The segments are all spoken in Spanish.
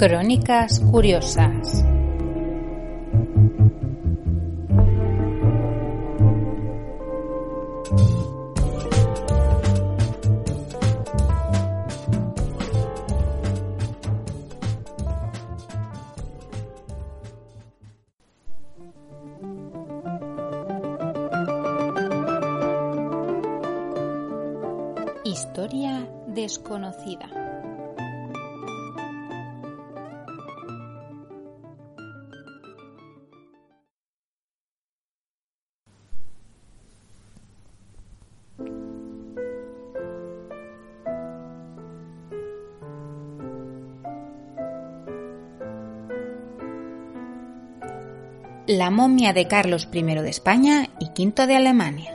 Crónicas Curiosas. La momia de Carlos I de España y V de Alemania.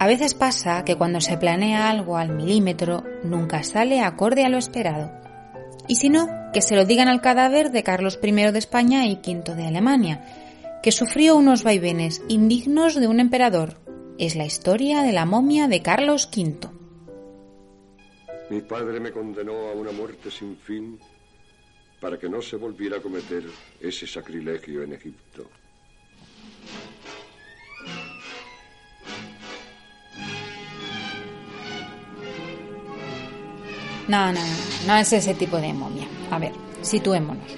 A veces pasa que cuando se planea algo al milímetro nunca sale acorde a lo esperado. Y si no, que se lo digan al cadáver de Carlos I de España y V de Alemania, que sufrió unos vaivenes indignos de un emperador. Es la historia de la momia de Carlos V. Mi padre me condenó a una muerte sin fin para que no se volviera a cometer ese sacrilegio en Egipto. No, no, no, es ese tipo de momia. A ver, situémonos.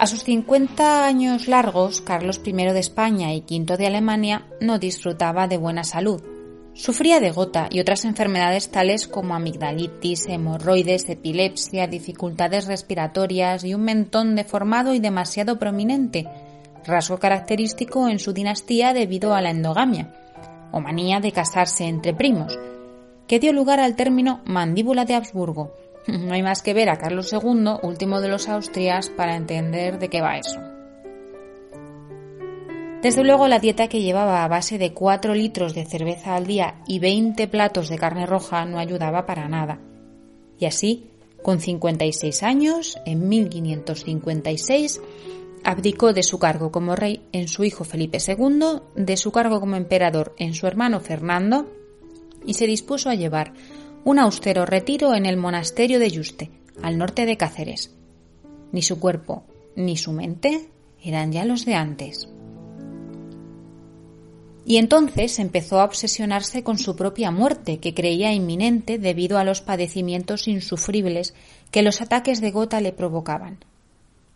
A sus 50 años largos, Carlos I de España y V de Alemania no disfrutaba de buena salud. Sufría de gota y otras enfermedades tales como amigdalitis, hemorroides, epilepsia, dificultades respiratorias y un mentón deformado y demasiado prominente, rasgo característico en su dinastía debido a la endogamia, o manía de casarse entre primos, que dio lugar al término mandíbula de Habsburgo. No hay más que ver a Carlos II, último de los Austrias, para entender de qué va eso. Desde luego la dieta que llevaba a base de 4 litros de cerveza al día y 20 platos de carne roja no ayudaba para nada. Y así, con 56 años, en 1556, abdicó de su cargo como rey en su hijo Felipe II, de su cargo como emperador en su hermano Fernando y se dispuso a llevar un austero retiro en el monasterio de Yuste, al norte de Cáceres. Ni su cuerpo ni su mente eran ya los de antes. Y entonces empezó a obsesionarse con su propia muerte, que creía inminente debido a los padecimientos insufribles que los ataques de gota le provocaban.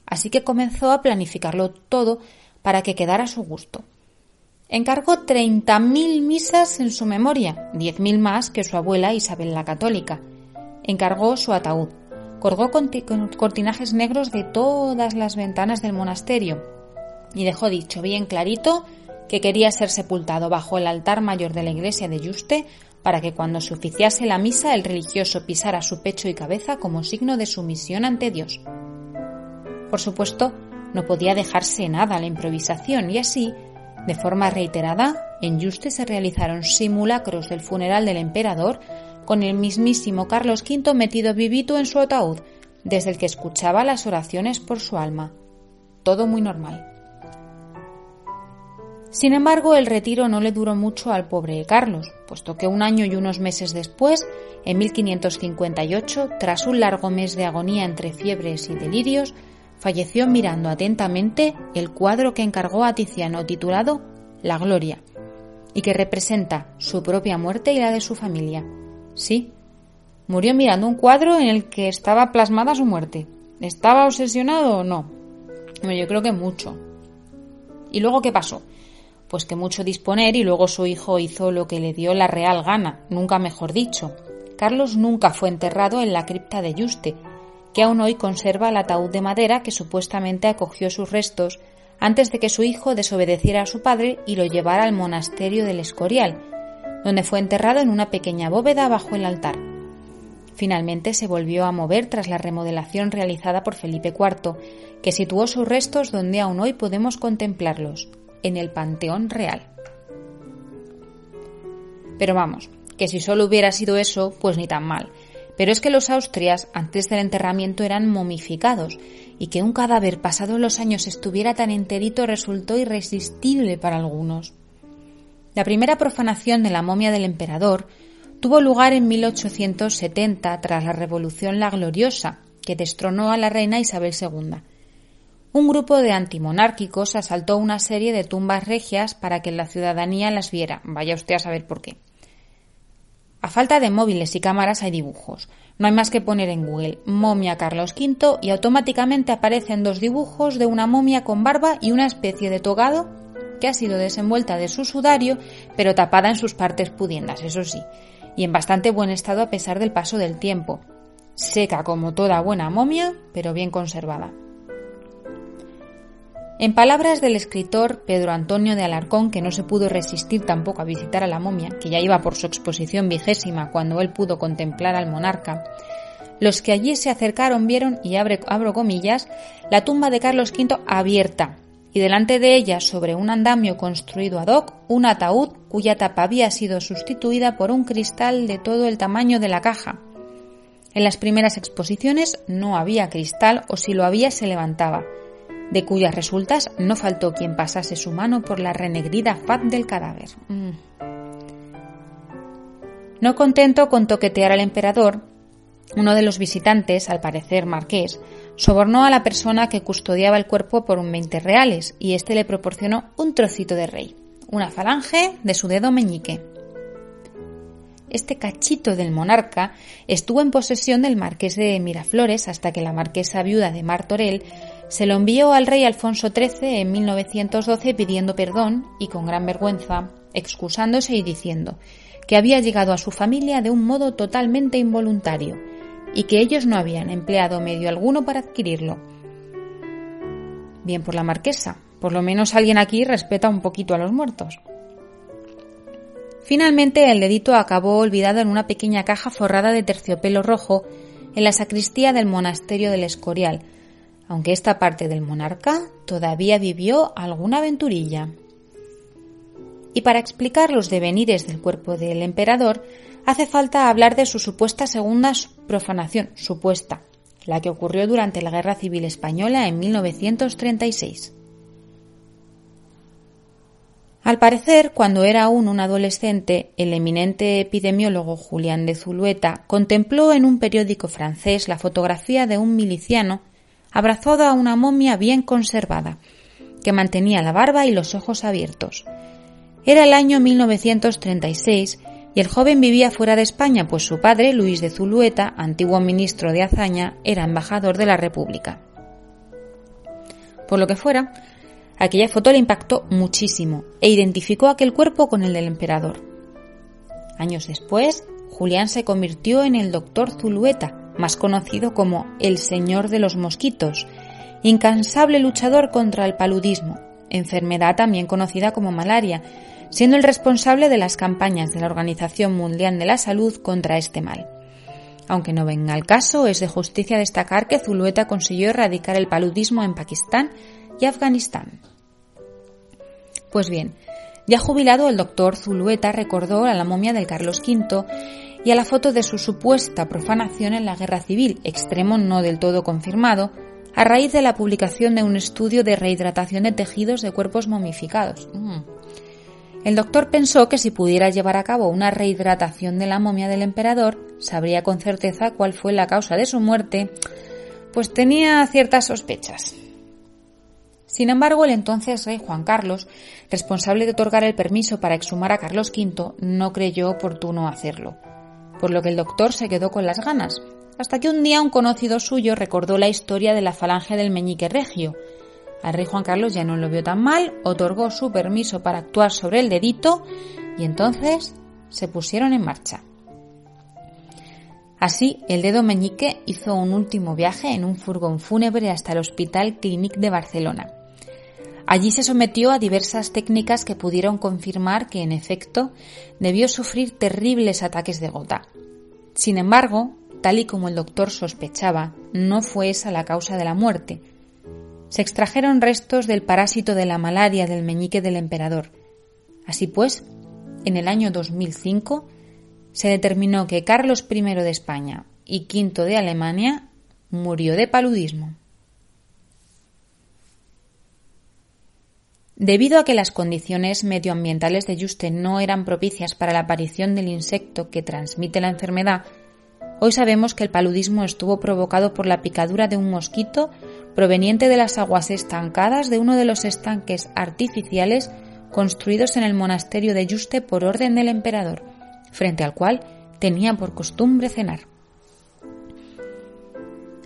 Así que comenzó a planificarlo todo para que quedara a su gusto. Encargó 30.000 misas en su memoria, 10.000 más que su abuela Isabel la Católica. Encargó su ataúd. Colgó cortinajes negros de todas las ventanas del monasterio y dejó dicho bien clarito que quería ser sepultado bajo el altar mayor de la iglesia de Yuste para que cuando se oficiase la misa el religioso pisara su pecho y cabeza como signo de sumisión ante Dios. Por supuesto, no podía dejarse nada a la improvisación y así de forma reiterada, en Yuste se realizaron simulacros del funeral del emperador con el mismísimo Carlos V metido vivito en su ataúd, desde el que escuchaba las oraciones por su alma. Todo muy normal. Sin embargo, el retiro no le duró mucho al pobre Carlos, puesto que un año y unos meses después, en 1558, tras un largo mes de agonía entre fiebres y delirios, falleció mirando atentamente el cuadro que encargó a Tiziano titulado La Gloria, y que representa su propia muerte y la de su familia. Sí, murió mirando un cuadro en el que estaba plasmada su muerte. ¿Estaba obsesionado o no? yo creo que mucho. ¿Y luego qué pasó? Pues que mucho disponer y luego su hijo hizo lo que le dio la real gana, nunca mejor dicho. Carlos nunca fue enterrado en la cripta de Yuste, que aún hoy conserva el ataúd de madera que supuestamente acogió sus restos antes de que su hijo desobedeciera a su padre y lo llevara al monasterio del Escorial, donde fue enterrado en una pequeña bóveda bajo el altar. Finalmente se volvió a mover tras la remodelación realizada por Felipe IV, que situó sus restos donde aún hoy podemos contemplarlos, en el Panteón Real. Pero vamos, que si solo hubiera sido eso, pues ni tan mal, pero es que los austrias antes del enterramiento eran momificados y que un cadáver pasado los años estuviera tan enterito resultó irresistible para algunos. La primera profanación de la momia del emperador tuvo lugar en 1870 tras la Revolución La Gloriosa, que destronó a la reina Isabel II. Un grupo de antimonárquicos asaltó una serie de tumbas regias para que la ciudadanía las viera. Vaya usted a saber por qué. A falta de móviles y cámaras hay dibujos. No hay más que poner en Google momia Carlos V y automáticamente aparecen dos dibujos de una momia con barba y una especie de togado que ha sido desenvuelta de su sudario, pero tapada en sus partes pudiendas, eso sí, y en bastante buen estado a pesar del paso del tiempo. Seca como toda buena momia, pero bien conservada. En palabras del escritor Pedro Antonio de Alarcón, que no se pudo resistir tampoco a visitar a la momia, que ya iba por su exposición vigésima cuando él pudo contemplar al monarca, los que allí se acercaron vieron, y abro comillas, la tumba de Carlos V abierta, y delante de ella, sobre un andamio construido ad hoc, un ataúd cuya tapa había sido sustituida por un cristal de todo el tamaño de la caja. En las primeras exposiciones no había cristal o si lo había se levantaba, de cuyas resultas no faltó quien pasase su mano por la renegrida faz del cadáver. Mm. No contento con toquetear al emperador, uno de los visitantes, al parecer marqués, Sobornó a la persona que custodiaba el cuerpo por un 20 reales y éste le proporcionó un trocito de rey, una falange de su dedo meñique. Este cachito del monarca estuvo en posesión del marqués de Miraflores hasta que la marquesa viuda de Martorell se lo envió al rey Alfonso XIII en 1912 pidiendo perdón y con gran vergüenza, excusándose y diciendo que había llegado a su familia de un modo totalmente involuntario y que ellos no habían empleado medio alguno para adquirirlo. Bien por la marquesa, por lo menos alguien aquí respeta un poquito a los muertos. Finalmente el dedito acabó olvidado en una pequeña caja forrada de terciopelo rojo en la sacristía del monasterio del Escorial, aunque esta parte del monarca todavía vivió alguna aventurilla. Y para explicar los devenires del cuerpo del emperador, hace falta hablar de su supuesta segunda profanación, supuesta, la que ocurrió durante la Guerra Civil Española en 1936. Al parecer, cuando era aún un adolescente, el eminente epidemiólogo Julián de Zulueta contempló en un periódico francés la fotografía de un miliciano abrazado a una momia bien conservada, que mantenía la barba y los ojos abiertos. Era el año 1936 y el joven vivía fuera de España, pues su padre, Luis de Zulueta, antiguo ministro de Azaña, era embajador de la República. Por lo que fuera, aquella foto le impactó muchísimo e identificó aquel cuerpo con el del emperador. Años después, Julián se convirtió en el doctor Zulueta, más conocido como el Señor de los Mosquitos, incansable luchador contra el paludismo, enfermedad también conocida como malaria, siendo el responsable de las campañas de la Organización Mundial de la Salud contra este mal. Aunque no venga al caso, es de justicia destacar que Zulueta consiguió erradicar el paludismo en Pakistán y Afganistán. Pues bien, ya jubilado, el doctor Zulueta recordó a la momia del Carlos V y a la foto de su supuesta profanación en la guerra civil, extremo no del todo confirmado, a raíz de la publicación de un estudio de rehidratación de tejidos de cuerpos momificados. Mm. El doctor pensó que si pudiera llevar a cabo una rehidratación de la momia del emperador, sabría con certeza cuál fue la causa de su muerte, pues tenía ciertas sospechas. Sin embargo, el entonces rey Juan Carlos, responsable de otorgar el permiso para exhumar a Carlos V, no creyó oportuno hacerlo, por lo que el doctor se quedó con las ganas, hasta que un día un conocido suyo recordó la historia de la falange del meñique regio, al rey Juan Carlos ya no lo vio tan mal, otorgó su permiso para actuar sobre el dedito y entonces se pusieron en marcha. Así, el dedo meñique hizo un último viaje en un furgón fúnebre hasta el Hospital Clínic de Barcelona. Allí se sometió a diversas técnicas que pudieron confirmar que, en efecto, debió sufrir terribles ataques de gota. Sin embargo, tal y como el doctor sospechaba, no fue esa la causa de la muerte, se extrajeron restos del parásito de la malaria del meñique del emperador. Así pues, en el año 2005 se determinó que Carlos I de España y V de Alemania murió de paludismo. Debido a que las condiciones medioambientales de Yuste no eran propicias para la aparición del insecto que transmite la enfermedad, hoy sabemos que el paludismo estuvo provocado por la picadura de un mosquito proveniente de las aguas estancadas de uno de los estanques artificiales construidos en el monasterio de Yuste por orden del emperador, frente al cual tenía por costumbre cenar.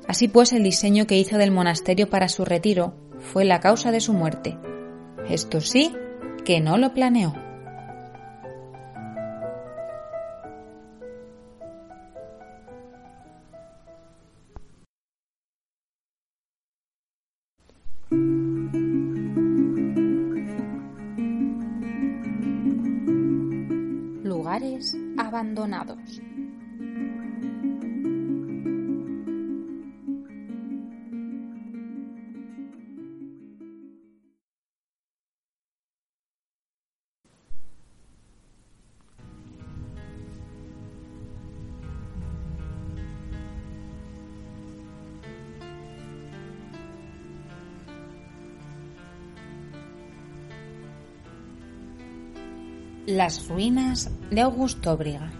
Así pues, el diseño que hizo del monasterio para su retiro fue la causa de su muerte. Esto sí, que no lo planeó. Lugares abandonados. Las ruinas de Augusto Briga.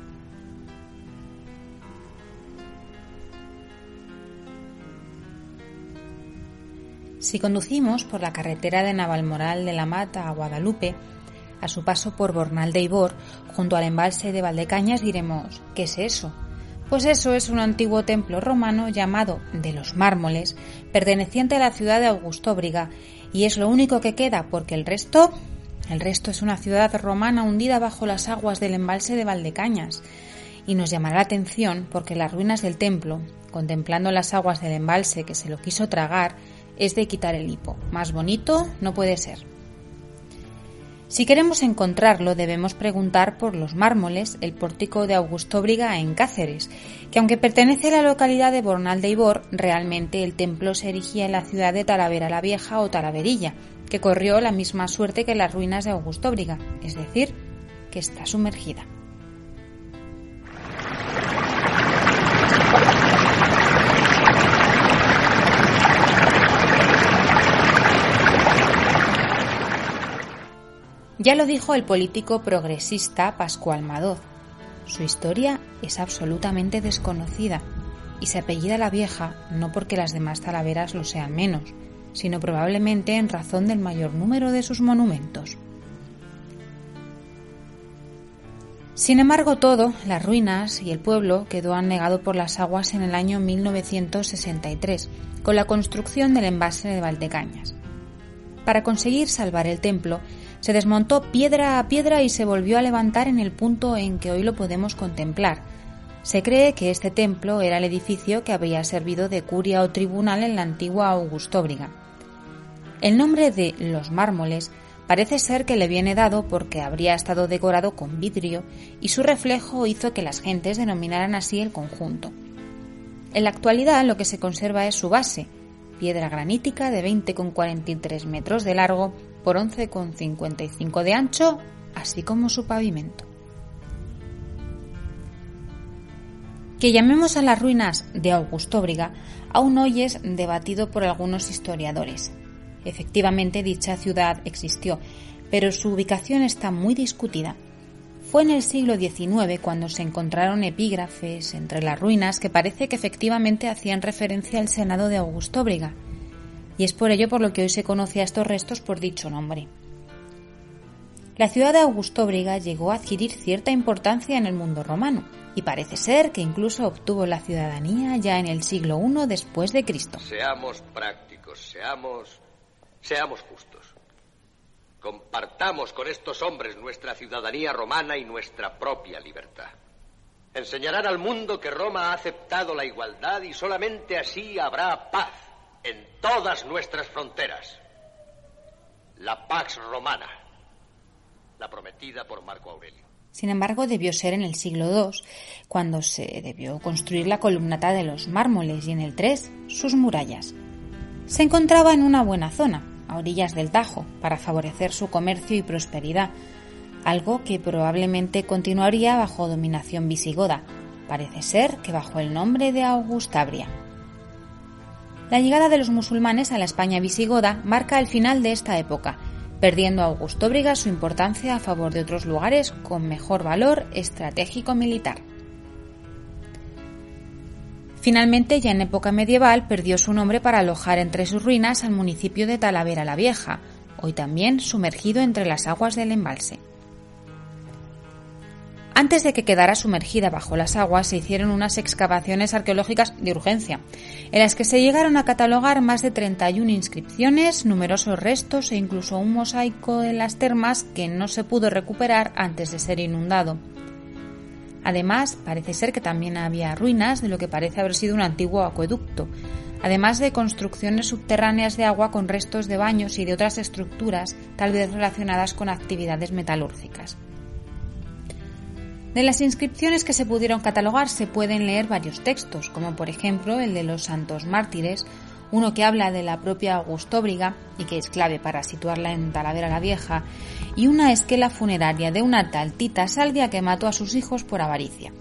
Si conducimos por la carretera de Navalmoral de la Mata a Guadalupe, a su paso por Bornal de Ibor, junto al embalse de Valdecañas, diremos, ¿qué es eso? Pues eso es un antiguo templo romano llamado de los mármoles, perteneciente a la ciudad de Augustóbriga, y es lo único que queda porque el resto el resto es una ciudad romana hundida bajo las aguas del embalse de Valdecañas, y nos llamará la atención porque las ruinas del templo, contemplando las aguas del embalse que se lo quiso tragar, es de quitar el hipo. Más bonito no puede ser. Si queremos encontrarlo, debemos preguntar por los mármoles, el pórtico de Augustóbriga en Cáceres, que aunque pertenece a la localidad de Bornal de Ibor, realmente el templo se erigía en la ciudad de Talavera la Vieja o Talaverilla, que corrió la misma suerte que las ruinas de Augustóbriga, es decir, que está sumergida. Ya lo dijo el político progresista Pascual Madoz. Su historia es absolutamente desconocida y se apellida la vieja no porque las demás talaveras lo sean menos, sino probablemente en razón del mayor número de sus monumentos. Sin embargo, todo, las ruinas y el pueblo quedó anegado por las aguas en el año 1963, con la construcción del envase de Valdecañas. Para conseguir salvar el templo, se desmontó piedra a piedra y se volvió a levantar en el punto en que hoy lo podemos contemplar. Se cree que este templo era el edificio que había servido de curia o tribunal en la antigua Augustóbriga. El nombre de Los Mármoles parece ser que le viene dado porque habría estado decorado con vidrio y su reflejo hizo que las gentes denominaran así el conjunto. En la actualidad lo que se conserva es su base, piedra granítica de 20,43 metros de largo por 11,55 de ancho, así como su pavimento. Que llamemos a las ruinas de Augustóbriga aún hoy es debatido por algunos historiadores. Efectivamente, dicha ciudad existió, pero su ubicación está muy discutida. Fue en el siglo XIX cuando se encontraron epígrafes entre las ruinas que parece que efectivamente hacían referencia al Senado de Augustóbriga, y es por ello por lo que hoy se conoce a estos restos por dicho nombre. La ciudad de Augustóbriga llegó a adquirir cierta importancia en el mundo romano, y parece ser que incluso obtuvo la ciudadanía ya en el siglo I después de Cristo. Seamos prácticos, seamos Seamos justos. Compartamos con estos hombres nuestra ciudadanía romana y nuestra propia libertad. Enseñarán al mundo que Roma ha aceptado la igualdad y solamente así habrá paz en todas nuestras fronteras. La Pax Romana, la prometida por Marco Aurelio. Sin embargo, debió ser en el siglo II, cuando se debió construir la columnata de los mármoles y en el III sus murallas. Se encontraba en una buena zona, a orillas del Tajo, para favorecer su comercio y prosperidad, algo que probablemente continuaría bajo dominación visigoda, parece ser que bajo el nombre de Augustabria. La llegada de los musulmanes a la España visigoda marca el final de esta época, perdiendo Augustóbriga su importancia a favor de otros lugares con mejor valor estratégico militar. Finalmente, ya en época medieval, perdió su nombre para alojar entre sus ruinas al municipio de Talavera la Vieja, hoy también sumergido entre las aguas del embalse. Antes de que quedara sumergida bajo las aguas, se hicieron unas excavaciones arqueológicas de urgencia, en las que se llegaron a catalogar más de 31 inscripciones, numerosos restos e incluso un mosaico en las termas que no se pudo recuperar antes de ser inundado. Además, parece ser que también había ruinas de lo que parece haber sido un antiguo acueducto, además de construcciones subterráneas de agua con restos de baños y de otras estructuras, tal vez relacionadas con actividades metalúrgicas. De las inscripciones que se pudieron catalogar se pueden leer varios textos, como por ejemplo el de los santos mártires, uno que habla de la propia Augustóbriga y que es clave para situarla en Talavera la Vieja, y una esquela funeraria de una tal Tita Salvia que mató a sus hijos por avaricia.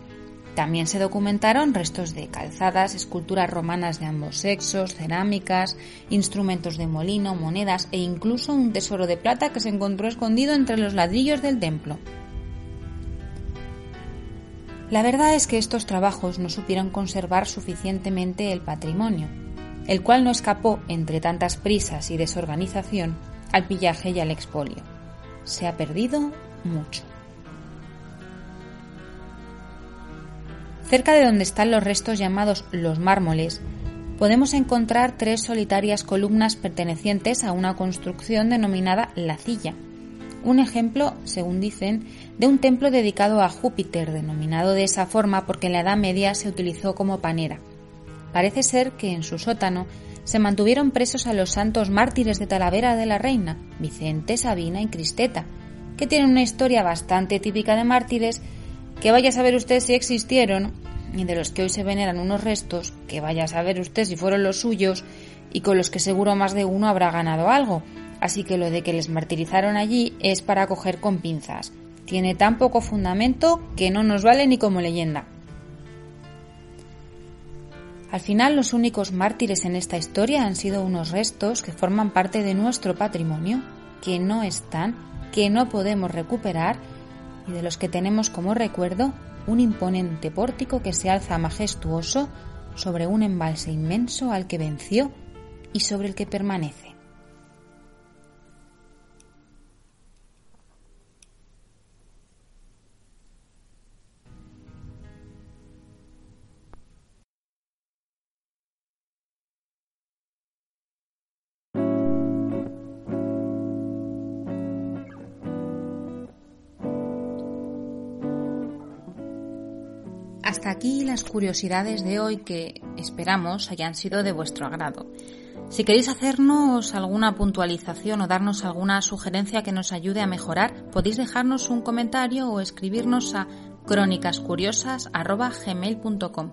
También se documentaron restos de calzadas, esculturas romanas de ambos sexos, cerámicas, instrumentos de molino, monedas e incluso un tesoro de plata que se encontró escondido entre los ladrillos del templo. La verdad es que estos trabajos no supieron conservar suficientemente el patrimonio, el cual no escapó, entre tantas prisas y desorganización, al pillaje y al expolio. Se ha perdido mucho. Cerca de donde están los restos llamados los mármoles, podemos encontrar tres solitarias columnas pertenecientes a una construcción denominada la Cilla, un ejemplo, según dicen, de un templo dedicado a Júpiter, denominado de esa forma porque en la Edad Media se utilizó como panera. Parece ser que en su sótano se mantuvieron presos a los santos mártires de Talavera de la Reina, Vicente, Sabina y Cristeta, que tienen una historia bastante típica de mártires que vaya a saber usted si existieron y de los que hoy se veneran unos restos que vaya a saber usted si fueron los suyos y con los que seguro más de uno habrá ganado algo, así que lo de que les martirizaron allí es para coger con pinzas. Tiene tan poco fundamento que no nos vale ni como leyenda. Al final los únicos mártires en esta historia han sido unos restos que forman parte de nuestro patrimonio, que no están, que no podemos recuperar y de los que tenemos como recuerdo un imponente pórtico que se alza majestuoso sobre un embalse inmenso al que venció y sobre el que permanece. Hasta aquí las curiosidades de hoy que esperamos hayan sido de vuestro agrado. Si queréis hacernos alguna puntualización o darnos alguna sugerencia que nos ayude a mejorar, podéis dejarnos un comentario o escribirnos a crónicascuriosas.gmail.com.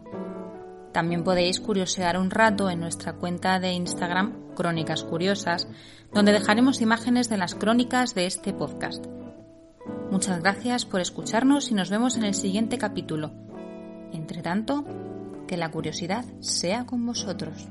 También podéis curiosear un rato en nuestra cuenta de Instagram Crónicas Curiosas, donde dejaremos imágenes de las crónicas de este podcast. Muchas gracias por escucharnos y nos vemos en el siguiente capítulo. Entre tanto, que la curiosidad sea con vosotros.